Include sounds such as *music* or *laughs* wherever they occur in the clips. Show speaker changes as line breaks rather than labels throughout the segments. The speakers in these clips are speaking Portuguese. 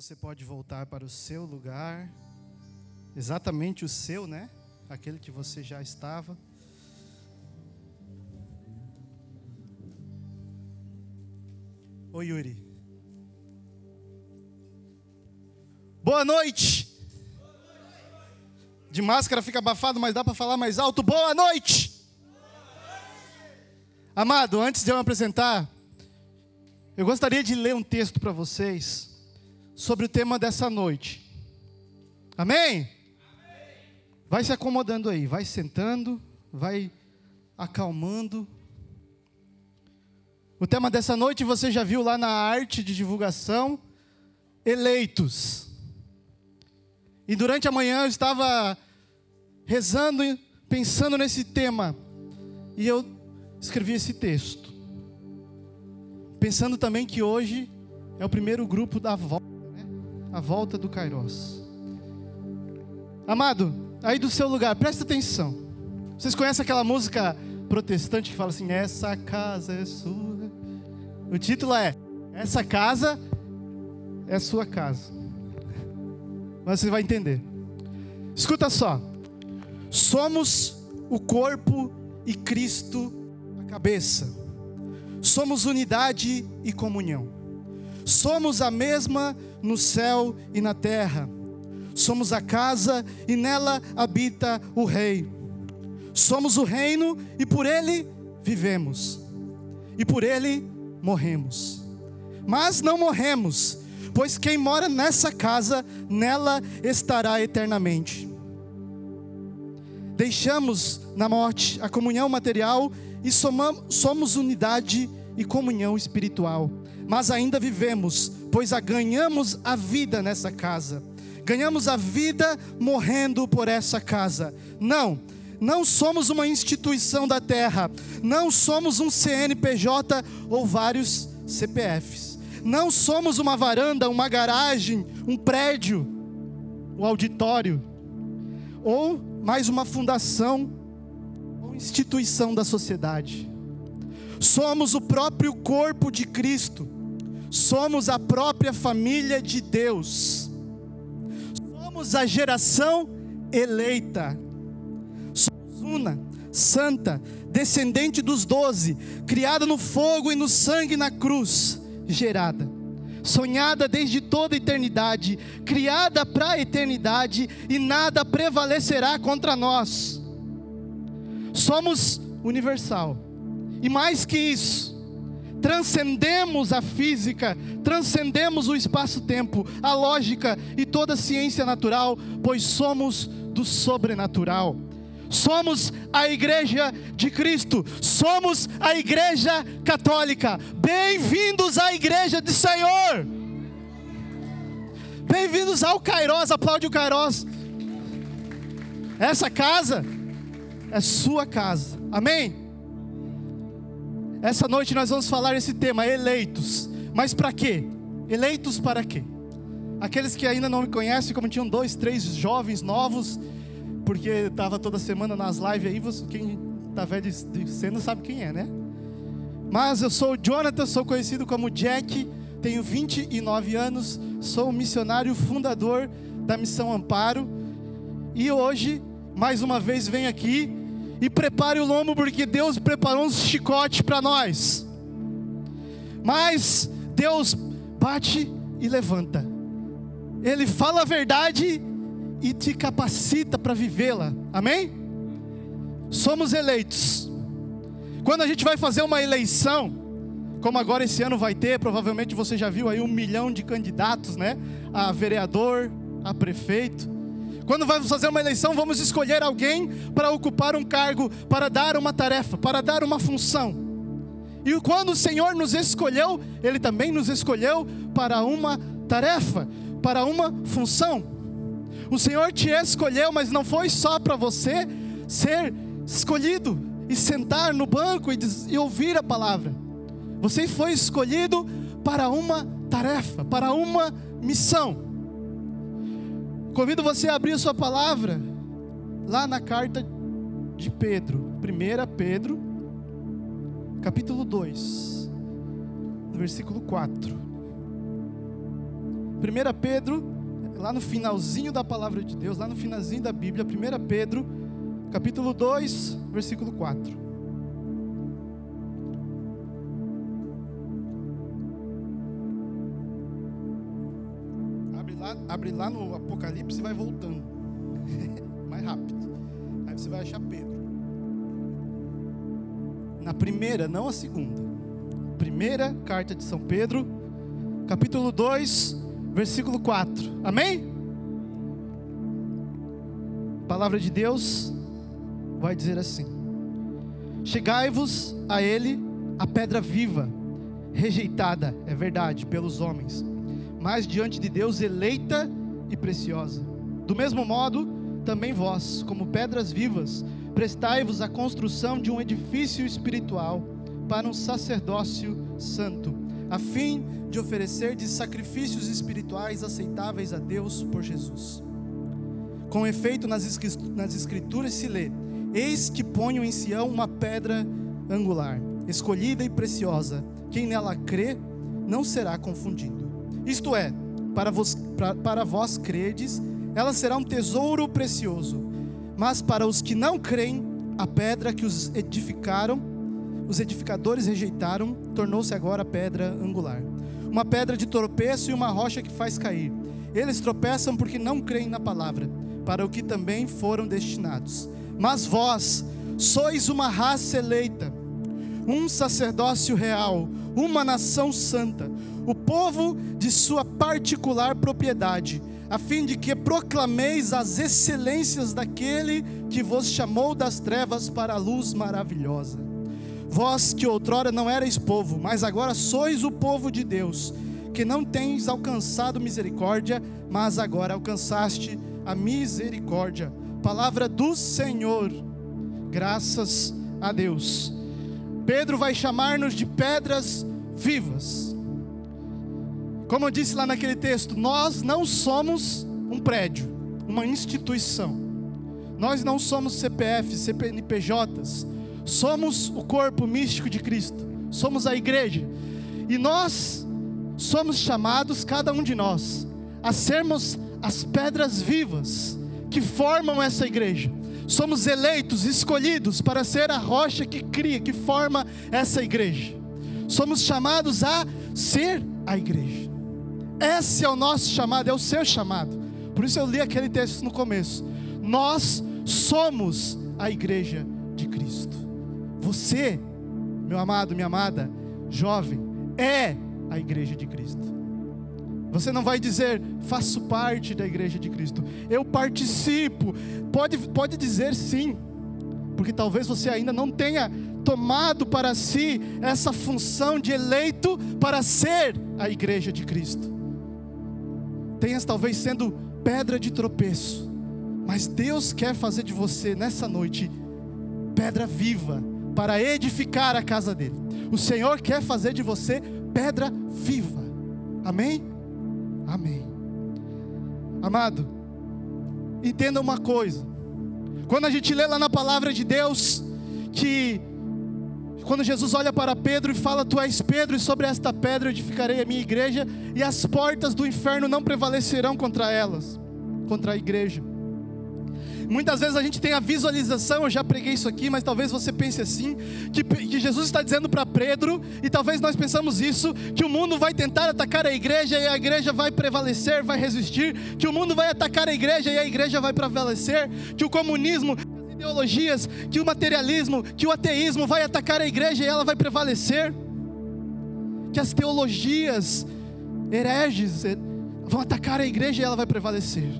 você pode voltar para o seu lugar, exatamente o seu, né? Aquele que você já estava. Oi, Yuri. Boa noite. De máscara fica abafado, mas dá para falar mais alto. Boa noite. Amado, antes de eu me apresentar, eu gostaria de ler um texto para vocês sobre o tema dessa noite. Amém? Vai se acomodando aí, vai sentando, vai acalmando. O tema dessa noite você já viu lá na arte de divulgação, eleitos. E durante a manhã eu estava rezando, pensando nesse tema, e eu escrevi esse texto. Pensando também que hoje é o primeiro grupo da volta a volta do Kairos. Amado, aí do seu lugar, presta atenção. Vocês conhecem aquela música protestante que fala assim: Essa casa é sua. O título é: Essa casa é sua casa. Mas você vai entender. Escuta só. Somos o corpo e Cristo a cabeça. Somos unidade e comunhão. Somos a mesma no céu e na terra. Somos a casa e nela habita o Rei. Somos o reino e por ele vivemos, e por ele morremos. Mas não morremos, pois quem mora nessa casa, nela estará eternamente. Deixamos na morte a comunhão material e somos unidade e comunhão espiritual mas ainda vivemos, pois a ganhamos a vida nessa casa. Ganhamos a vida morrendo por essa casa. Não, não somos uma instituição da terra, não somos um CNPJ ou vários CPFs. Não somos uma varanda, uma garagem, um prédio, um auditório, ou mais uma fundação ou instituição da sociedade. Somos o próprio corpo de Cristo somos a própria família de Deus, somos a geração eleita, somos una, santa, descendente dos doze, criada no fogo e no sangue na cruz, gerada, sonhada desde toda a eternidade, criada para a eternidade, e nada prevalecerá contra nós. Somos universal, e mais que isso, transcendemos a física, transcendemos o espaço-tempo, a lógica e toda a ciência natural, pois somos do sobrenatural. Somos a igreja de Cristo, somos a igreja católica. Bem-vindos à igreja do Senhor. Bem-vindos ao Kairos, aplaude o Kairos. Essa casa é sua casa. Amém? Essa noite nós vamos falar esse tema, eleitos. Mas para quê? Eleitos para quê? Aqueles que ainda não me conhecem, como tinham dois, três jovens novos, porque estava toda semana nas lives aí, quem está velho de, de cena sabe quem é, né? Mas eu sou o Jonathan, sou conhecido como Jack, tenho 29 anos, sou missionário fundador da Missão Amparo, e hoje, mais uma vez, venho aqui e prepare o lombo, porque Deus preparou um chicote para nós. Mas Deus bate e levanta. Ele fala a verdade e te capacita para vivê-la. Amém? Somos eleitos. Quando a gente vai fazer uma eleição, como agora esse ano vai ter, provavelmente você já viu aí um milhão de candidatos, né? A vereador, a prefeito. Quando vamos fazer uma eleição, vamos escolher alguém para ocupar um cargo, para dar uma tarefa, para dar uma função. E quando o Senhor nos escolheu, Ele também nos escolheu para uma tarefa, para uma função. O Senhor te escolheu, mas não foi só para você ser escolhido e sentar no banco e, e ouvir a palavra. Você foi escolhido para uma tarefa, para uma missão. Convido você a abrir a sua palavra lá na carta de Pedro, 1 Pedro, capítulo 2, versículo 4. 1 Pedro, lá no finalzinho da palavra de Deus, lá no finalzinho da Bíblia, 1 Pedro, capítulo 2, versículo 4. Abre lá, no Apocalipse e vai voltando. *laughs* Mais rápido. Aí você vai achar Pedro. Na primeira, não a segunda. Primeira carta de São Pedro, capítulo 2, versículo 4. Amém? A palavra de Deus vai dizer assim: Chegai-vos a ele a pedra viva, rejeitada, é verdade, pelos homens, mas diante de Deus eleita e preciosa. Do mesmo modo, também vós, como pedras vivas, prestai-vos a construção de um edifício espiritual para um sacerdócio santo, a fim de oferecer de sacrifícios espirituais aceitáveis a Deus por Jesus. Com efeito, nas Escrituras se lê: Eis que ponho em Sião uma pedra angular, escolhida e preciosa. Quem nela crê não será confundido. Isto é, para vós, para, para vós credes, ela será um tesouro precioso. Mas para os que não creem, a pedra que os edificaram, os edificadores rejeitaram, tornou-se agora pedra angular. Uma pedra de tropeço e uma rocha que faz cair. Eles tropeçam porque não creem na palavra, para o que também foram destinados. Mas vós sois uma raça eleita, um sacerdócio real, uma nação santa, o povo de sua particular propriedade, a fim de que proclameis as excelências daquele que vos chamou das trevas para a luz maravilhosa. Vós que outrora não erais povo, mas agora sois o povo de Deus, que não tens alcançado misericórdia, mas agora alcançaste a misericórdia Palavra do Senhor. Graças a Deus. Pedro vai chamar-nos de pedras vivas. Como eu disse lá naquele texto, nós não somos um prédio, uma instituição. Nós não somos CPF, CPNPJs. Somos o corpo místico de Cristo. Somos a igreja. E nós somos chamados, cada um de nós, a sermos as pedras vivas que formam essa igreja. Somos eleitos, escolhidos para ser a rocha que cria, que forma essa igreja. Somos chamados a ser a igreja. Esse é o nosso chamado, é o seu chamado. Por isso eu li aquele texto no começo. Nós somos a igreja de Cristo. Você, meu amado, minha amada, jovem, é a igreja de Cristo. Você não vai dizer, faço parte da igreja de Cristo. Eu participo. Pode, pode dizer sim, porque talvez você ainda não tenha tomado para si essa função de eleito para ser a igreja de Cristo. Tenhas talvez sendo pedra de tropeço, mas Deus quer fazer de você nessa noite pedra viva para edificar a casa dele. O Senhor quer fazer de você pedra viva. Amém? Amém. Amado, entenda uma coisa. Quando a gente lê lá na palavra de Deus que quando Jesus olha para Pedro e fala: Tu és Pedro, e sobre esta pedra edificarei a minha igreja, e as portas do inferno não prevalecerão contra elas, contra a igreja. Muitas vezes a gente tem a visualização, eu já preguei isso aqui, mas talvez você pense assim: que, que Jesus está dizendo para Pedro, e talvez nós pensamos isso, que o mundo vai tentar atacar a igreja e a igreja vai prevalecer, vai resistir, que o mundo vai atacar a igreja e a igreja vai prevalecer, que o comunismo, ideologias, que o materialismo, que o ateísmo vai atacar a igreja e ela vai prevalecer, que as teologias hereges eh, vão atacar a igreja e ela vai prevalecer.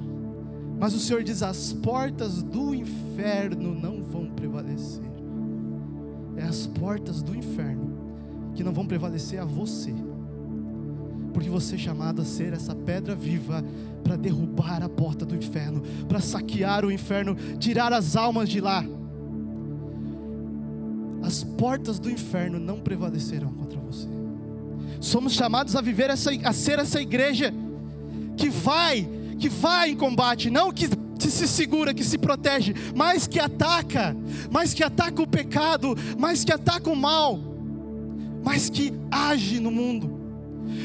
Mas o Senhor diz: as portas do inferno não vão prevalecer. É as portas do inferno que não vão prevalecer a você. Porque você é chamado a ser essa pedra viva para derrubar a porta do inferno, para saquear o inferno, tirar as almas de lá. As portas do inferno não prevalecerão contra você. Somos chamados a viver essa, a ser essa igreja que vai que vai em combate, não que se segura, que se protege, mas que ataca, mas que ataca o pecado, mas que ataca o mal, mas que age no mundo.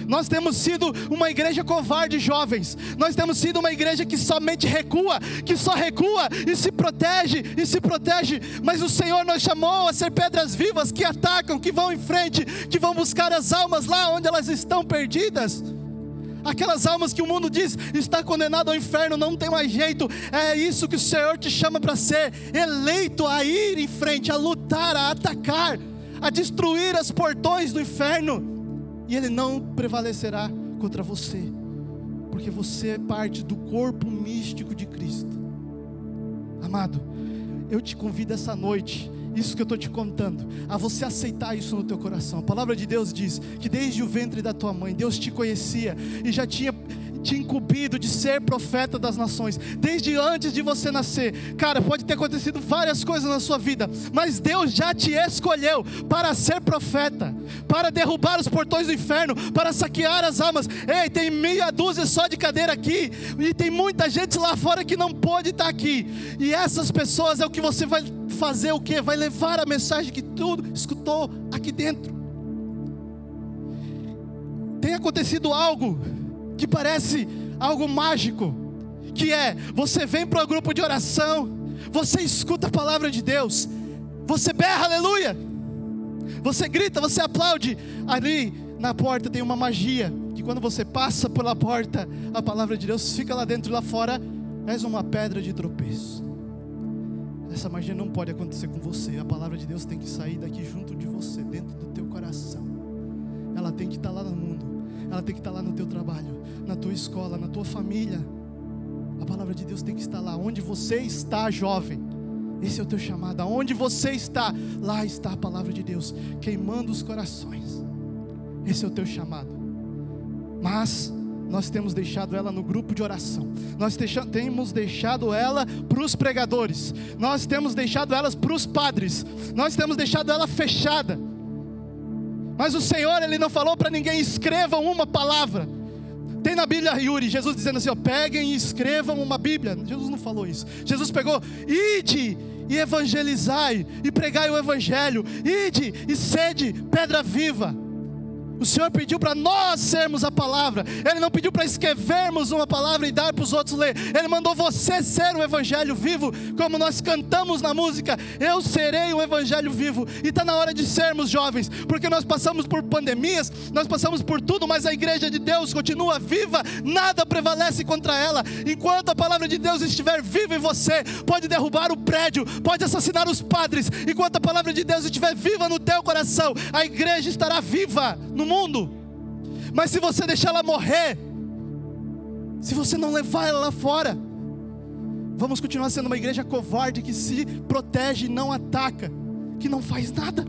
Nós temos sido uma igreja covarde, jovens. Nós temos sido uma igreja que somente recua, que só recua e se protege e se protege. Mas o Senhor nos chamou a ser pedras vivas que atacam, que vão em frente, que vão buscar as almas lá onde elas estão perdidas. Aquelas almas que o mundo diz está condenado ao inferno, não tem mais jeito. É isso que o Senhor te chama para ser eleito a ir em frente, a lutar, a atacar, a destruir os portões do inferno e ele não prevalecerá contra você, porque você é parte do corpo místico de Cristo. Amado, eu te convido essa noite, isso que eu estou te contando, a você aceitar isso no teu coração. A palavra de Deus diz que desde o ventre da tua mãe, Deus te conhecia e já tinha te incumbido de ser profeta das nações, desde antes de você nascer. Cara, pode ter acontecido várias coisas na sua vida, mas Deus já te escolheu para ser profeta, para derrubar os portões do inferno, para saquear as almas. Ei, tem meia dúzia só de cadeira aqui, e tem muita gente lá fora que não pode estar aqui, e essas pessoas é o que você vai fazer o que? Vai levar a mensagem que tudo escutou aqui dentro. Tem acontecido algo que parece algo mágico, que é você vem para o grupo de oração, você escuta a palavra de Deus, você berra aleluia, você grita, você aplaude. Ali na porta tem uma magia que quando você passa pela porta, a palavra de Deus fica lá dentro e lá fora és uma pedra de tropeço. Essa magia não pode acontecer com você. A palavra de Deus tem que sair daqui junto de você, dentro do teu coração. Ela tem que estar lá no mundo ela tem que estar lá no teu trabalho, na tua escola, na tua família. A palavra de Deus tem que estar lá. Onde você está, jovem, esse é o teu chamado. Aonde você está, lá está a palavra de Deus, queimando os corações. Esse é o teu chamado. Mas nós temos deixado ela no grupo de oração, nós temos deixado ela para os pregadores, nós temos deixado elas para os padres, nós temos deixado ela fechada. Mas o Senhor, Ele não falou para ninguém: escrevam uma palavra. Tem na Bíblia, Yuri, Jesus dizendo assim: ó, peguem e escrevam uma Bíblia. Jesus não falou isso. Jesus pegou, ide e evangelizai, e pregai o Evangelho, ide e sede pedra viva. O Senhor pediu para nós sermos a palavra. Ele não pediu para escrevermos uma palavra e dar para os outros ler. Ele mandou você ser o evangelho vivo, como nós cantamos na música. Eu serei o evangelho vivo. E está na hora de sermos jovens, porque nós passamos por pandemias, nós passamos por tudo, mas a igreja de Deus continua viva. Nada prevalece contra ela. Enquanto a palavra de Deus estiver viva em você, pode derrubar o prédio, pode assassinar os padres. Enquanto a palavra de Deus estiver viva no teu coração, a igreja estará viva no mundo. Mas se você deixar ela morrer, se você não levar ela lá fora, vamos continuar sendo uma igreja covarde que se protege, não ataca, que não faz nada.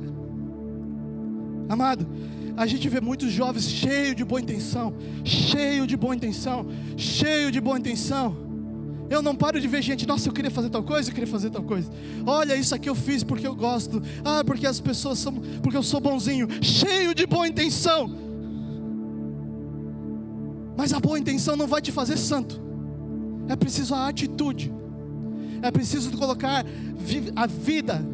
Amado, a gente vê muitos jovens cheios de boa intenção, cheio de boa intenção, cheio de boa intenção. Eu não paro de ver gente, nossa, eu queria fazer tal coisa, eu queria fazer tal coisa. Olha, isso aqui eu fiz porque eu gosto. Ah, porque as pessoas são, porque eu sou bonzinho, cheio de boa intenção. Mas a boa intenção não vai te fazer santo. É preciso a atitude. É preciso colocar a vida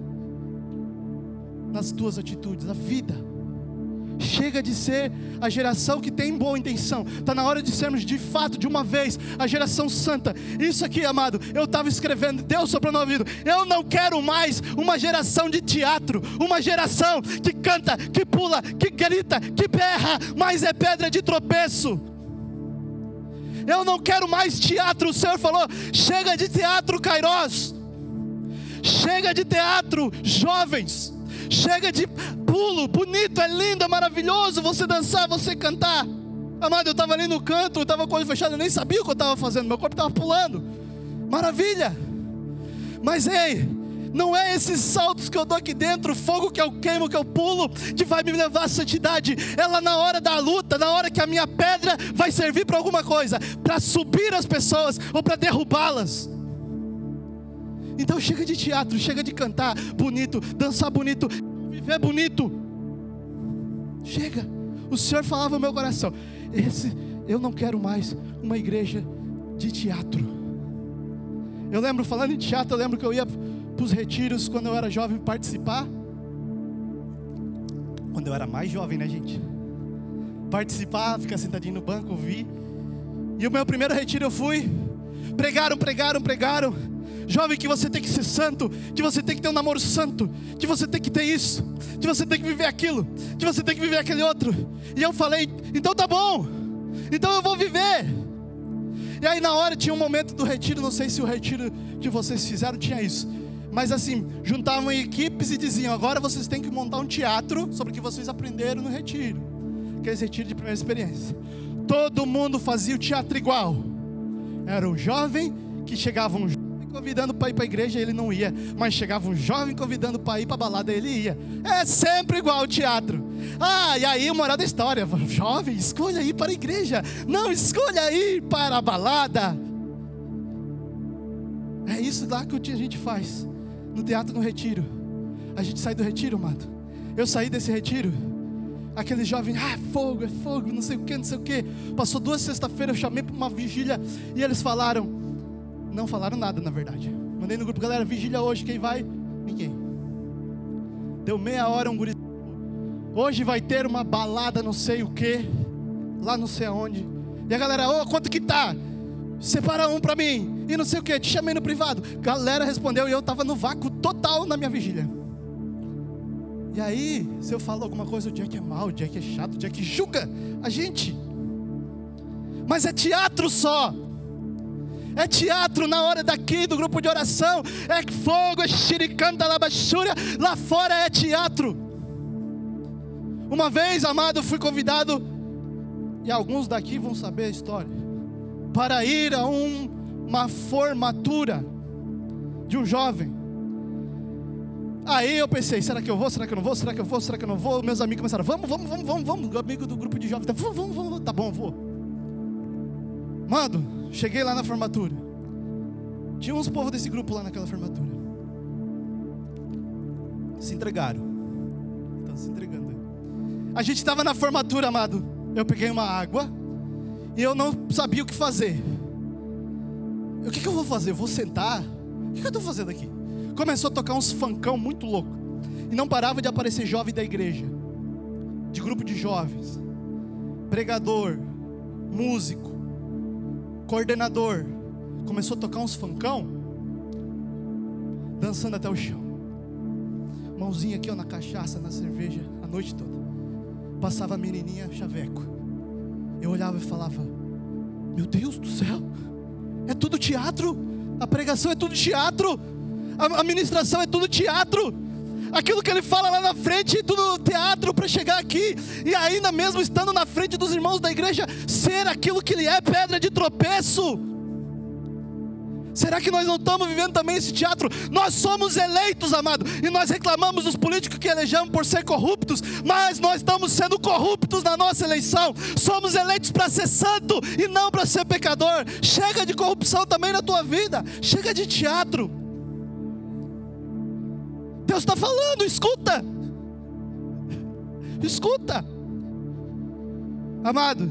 nas tuas atitudes, a vida. Chega de ser a geração que tem boa intenção. Está na hora de sermos de fato, de uma vez, a geração santa. Isso aqui, amado, eu estava escrevendo, Deus soprou no ouvido. Eu não quero mais uma geração de teatro, uma geração que canta, que pula, que grita, que berra, mas é pedra de tropeço. Eu não quero mais teatro. O Senhor falou: chega de teatro, Kairos. Chega de teatro, jovens. Chega de pulo, bonito, é lindo, é maravilhoso você dançar, você cantar. Amado, eu estava ali no canto, eu estava com o olho fechado, eu nem sabia o que eu estava fazendo, meu corpo estava pulando. Maravilha! Mas ei, não é esses saltos que eu dou aqui dentro, o fogo que eu queimo, que eu pulo, que vai me levar à santidade. É lá na hora da luta, na hora que a minha pedra vai servir para alguma coisa, para subir as pessoas ou para derrubá-las. Então chega de teatro, chega de cantar bonito, dançar bonito, viver bonito. Chega. O Senhor falava no meu coração: esse, eu não quero mais uma igreja de teatro. Eu lembro, falando em teatro, eu lembro que eu ia para os retiros quando eu era jovem participar. Quando eu era mais jovem, né, gente? participar, ficar sentadinho no banco, ouvir. E o meu primeiro retiro eu fui. Pregaram, pregaram, pregaram. Jovem, que você tem que ser santo, que você tem que ter um namoro santo, que você tem que ter isso, que você tem que viver aquilo, que você tem que viver aquele outro. E eu falei, então tá bom, então eu vou viver. E aí na hora tinha um momento do retiro, não sei se o retiro que vocês fizeram tinha isso. Mas assim, juntavam equipes e diziam: agora vocês têm que montar um teatro sobre o que vocês aprenderam no retiro. Aquele retiro de primeira experiência. Todo mundo fazia o teatro igual. Era um jovem que chegava um convidando para ir para a igreja, ele não ia. Mas chegava um jovem convidando para ir para a balada, ele ia. É sempre igual o teatro. Ah, e aí, moral da história: *laughs* jovem, escolha ir para a igreja. Não, escolha ir para a balada. É isso lá que a gente faz. No teatro, no retiro. A gente sai do retiro, amado. Eu saí desse retiro. Aquele jovem, ah, fogo, é fogo, não sei o que, não sei o que. Passou duas sexta-feiras, eu chamei para uma vigília e eles falaram: não falaram nada, na verdade. Mandei no grupo, galera, vigília hoje, quem vai? Ninguém. Deu meia hora, um guri. Hoje vai ter uma balada, não sei o que, lá não sei aonde. E a galera, ô, oh, quanto que tá? Separa um para mim. E não sei o que, te chamei no privado. Galera respondeu e eu tava no vácuo total na minha vigília. E aí, se eu falo alguma coisa, o Jack é mal, o Jack é chato, o Jack julga a gente. Mas é teatro só é teatro na hora daqui do grupo de oração, é fogo, é xiricanta, labachúria, lá fora é teatro. Uma vez, amado, fui convidado, e alguns daqui vão saber a história, para ir a um, uma formatura de um jovem. Aí eu pensei, será que eu vou? Será que eu não vou? Será que eu vou? Será que eu não vou? Meus amigos começaram, vamos, vamos, vamos, vamos, vamos. O amigo do grupo de jovens, tá, vamos, vamos, vamos, tá bom, vou. Mano, Cheguei lá na formatura. Tinha uns povos desse grupo lá naquela formatura. Se entregaram. Estão se entregando. A gente estava na formatura, amado. Eu peguei uma água e eu não sabia o que fazer. O que, que eu vou fazer? Eu vou sentar? O que, que eu estou fazendo aqui? Começou a tocar uns funkão muito louco. E não parava de aparecer jovem da igreja. De grupo de jovens. Pregador. Músico coordenador começou a tocar uns funkão, dançando até o chão. Mãozinha aqui ó, na cachaça, na cerveja, a noite toda. Passava a menininha chaveco. Eu olhava e falava: Meu Deus do céu, é tudo teatro. A pregação é tudo teatro. A ministração é tudo teatro aquilo que ele fala lá na frente, tudo teatro para chegar aqui, e ainda mesmo estando na frente dos irmãos da igreja, ser aquilo que ele é, pedra de tropeço. Será que nós não estamos vivendo também esse teatro? Nós somos eleitos, amado, e nós reclamamos dos políticos que elegemos por ser corruptos, mas nós estamos sendo corruptos na nossa eleição. Somos eleitos para ser santo e não para ser pecador. Chega de corrupção também na tua vida, chega de teatro. Deus está falando, escuta. Escuta. Amado,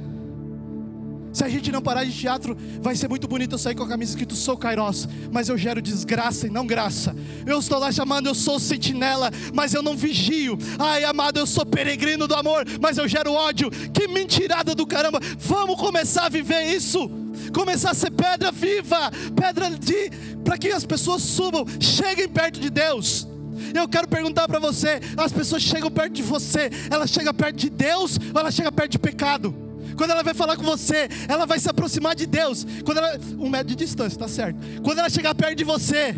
se a gente não parar de teatro, vai ser muito bonito eu sair com a camisa escrito sou Kairos, mas eu gero desgraça e não graça. Eu estou lá chamando, eu sou sentinela, mas eu não vigio. Ai, amado, eu sou peregrino do amor, mas eu gero ódio. Que mentirada do caramba. Vamos começar a viver isso. Começar a ser pedra viva, pedra de para que as pessoas subam, cheguem perto de Deus. Eu quero perguntar para você: as pessoas chegam perto de você, ela chega perto de Deus ou ela chega perto de pecado? Quando ela vai falar com você, ela vai se aproximar de Deus. Quando ela, um metro de distância, tá certo? Quando ela chegar perto de você,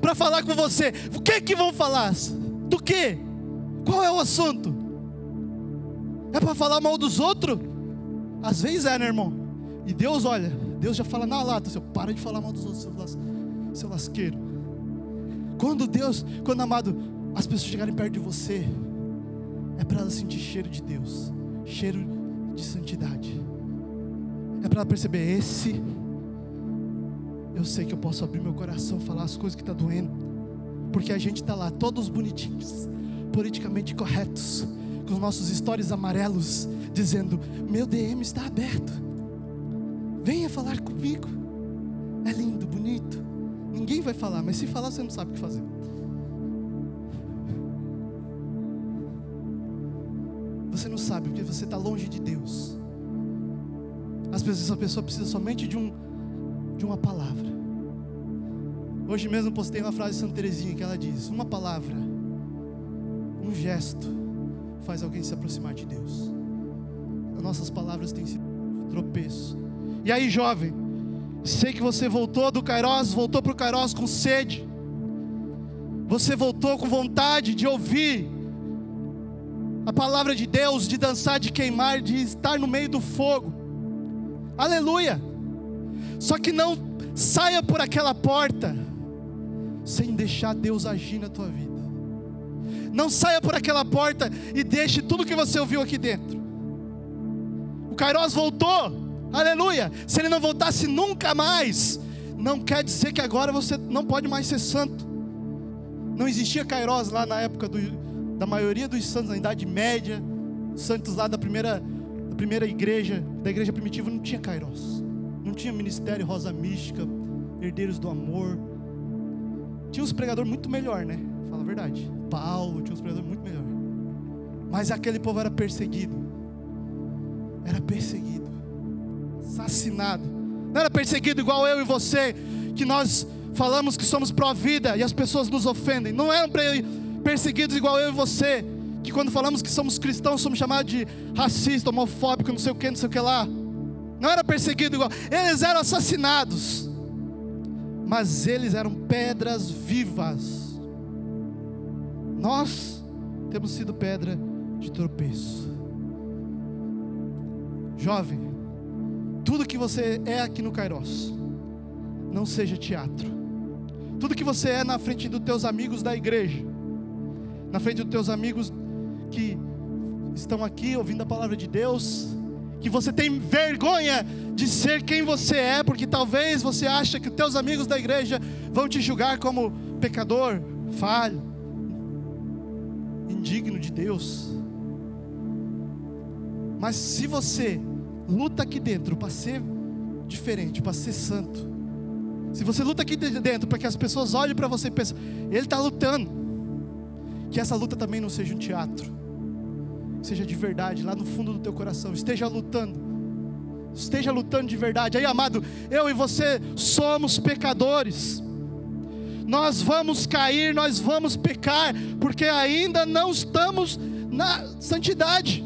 para falar com você, o que que vão falar? Do que? Qual é o assunto? É para falar mal dos outros? Às vezes é, né, irmão? E Deus olha, Deus já fala na lata, seu, para de falar mal dos outros, seu, las, seu lasqueiro. Quando Deus, quando amado, as pessoas chegarem perto de você, é para elas sentir cheiro de Deus, cheiro de santidade. É para ela perceber esse. Eu sei que eu posso abrir meu coração, falar as coisas que estão tá doendo, porque a gente está lá, todos bonitinhos, politicamente corretos, com os nossos stories amarelos, dizendo: Meu DM está aberto, venha falar comigo. É lindo, bonito. Ninguém vai falar, mas se falar, você não sabe o que fazer. Você não sabe, porque você está longe de Deus. Às vezes a pessoa precisa somente de, um, de uma palavra. Hoje mesmo postei uma frase de Santa Teresinha que ela diz: Uma palavra, um gesto, faz alguém se aproximar de Deus. As nossas palavras têm sido tropeço. E aí, jovem, sei que você voltou do Kairos, voltou para o Kairos com sede. Você voltou com vontade de ouvir a palavra de Deus, de dançar, de queimar, de estar no meio do fogo. Aleluia! Só que não saia por aquela porta sem deixar Deus agir na tua vida. Não saia por aquela porta e deixe tudo que você ouviu aqui dentro. O Kairos voltou, aleluia. Se ele não voltasse nunca mais, não quer dizer que agora você não pode mais ser santo. Não existia Kairos lá na época do, da maioria dos santos na Idade Média, santos lá da primeira, da primeira igreja, da igreja primitiva, não tinha Kairos, não tinha ministério rosa mística, herdeiros do amor. Tinha uns pregadores muito melhor, né? Fala a verdade. Paulo tinha uns pregadores muito melhor. Mas aquele povo era perseguido. Era perseguido. Assassinado. Não era perseguido igual eu e você, que nós falamos que somos pró-vida e as pessoas nos ofendem. Não eram perseguidos igual eu e você, que quando falamos que somos cristãos somos chamados de racista, homofóbico, não sei o que, não sei o que lá. Não era perseguido igual, eles eram assassinados, mas eles eram pedras vivas. Nós temos sido pedra de tropeço. Jovem, tudo que você é aqui no Kairos, não seja teatro. Tudo que você é na frente dos teus amigos da igreja, na frente dos teus amigos que estão aqui ouvindo a palavra de Deus, que você tem vergonha de ser quem você é, porque talvez você acha que os teus amigos da igreja vão te julgar como pecador, falho, indigno de Deus. Mas se você luta aqui dentro para ser diferente, para ser santo, se você luta aqui dentro para que as pessoas olhem para você e pensem, ele está lutando, que essa luta também não seja um teatro, seja de verdade, lá no fundo do teu coração, esteja lutando, esteja lutando de verdade. Aí, amado, eu e você somos pecadores, nós vamos cair, nós vamos pecar, porque ainda não estamos na santidade,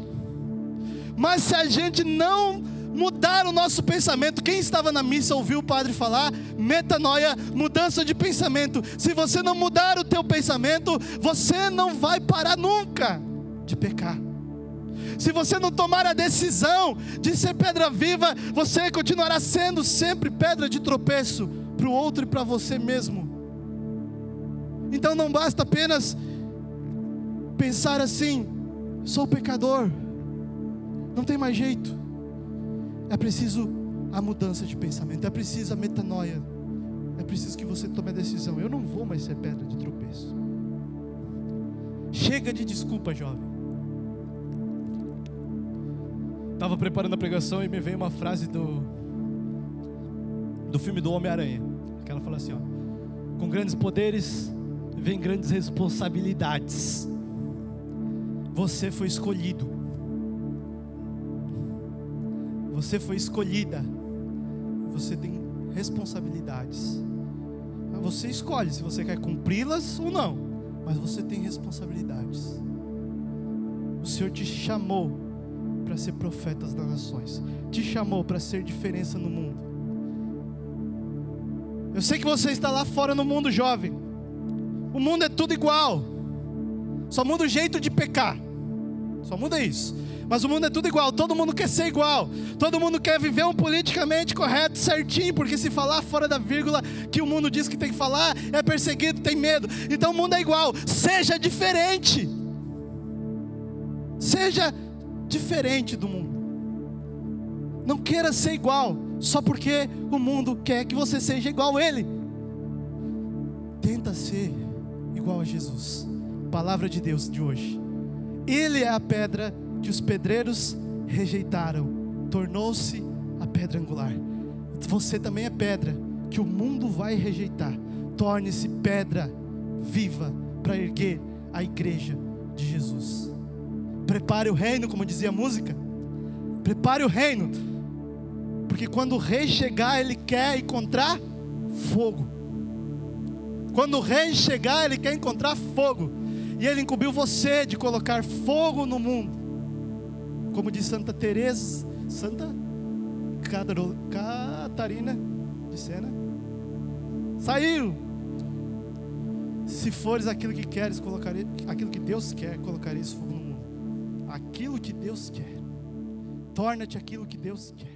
mas se a gente não mudar o nosso pensamento. Quem estava na missa ouviu o padre falar metanoia, mudança de pensamento. Se você não mudar o teu pensamento, você não vai parar nunca de pecar. Se você não tomar a decisão de ser pedra viva, você continuará sendo sempre pedra de tropeço para o outro e para você mesmo. Então não basta apenas pensar assim: sou pecador, não tem mais jeito. É preciso a mudança de pensamento, é preciso a metanoia. É preciso que você tome a decisão. Eu não vou mais ser pedra de tropeço. Chega de desculpa, jovem. Estava preparando a pregação e me veio uma frase do do filme do Homem-Aranha. Que ela fala assim, ó: Com grandes poderes vem grandes responsabilidades. Você foi escolhido você foi escolhida. Você tem responsabilidades. Você escolhe se você quer cumpri-las ou não, mas você tem responsabilidades. O Senhor te chamou para ser profeta das nações, te chamou para ser diferença no mundo. Eu sei que você está lá fora no mundo jovem. O mundo é tudo igual. Só muda o jeito de pecar. Só muda isso. Mas o mundo é tudo igual, todo mundo quer ser igual. Todo mundo quer viver um politicamente correto, certinho, porque se falar fora da vírgula que o mundo diz que tem que falar, é perseguido, tem medo. Então o mundo é igual. Seja diferente. Seja diferente do mundo. Não queira ser igual só porque o mundo quer que você seja igual a ele. Tenta ser igual a Jesus. Palavra de Deus de hoje. Ele é a pedra que os pedreiros rejeitaram, tornou-se a pedra angular. Você também é pedra que o mundo vai rejeitar. Torne-se pedra viva para erguer a igreja de Jesus. Prepare o reino, como dizia a música. Prepare o reino. Porque quando o rei chegar, ele quer encontrar fogo. Quando o rei chegar, ele quer encontrar fogo. E ele incumbiu você de colocar fogo no mundo. Como diz Santa Teresa, Santa Catarina de Sena. Saiu. Se fores aquilo que queres, colocar aquilo que Deus quer, colocareis fogo no mundo. Aquilo que Deus quer. Torna-te aquilo que Deus quer.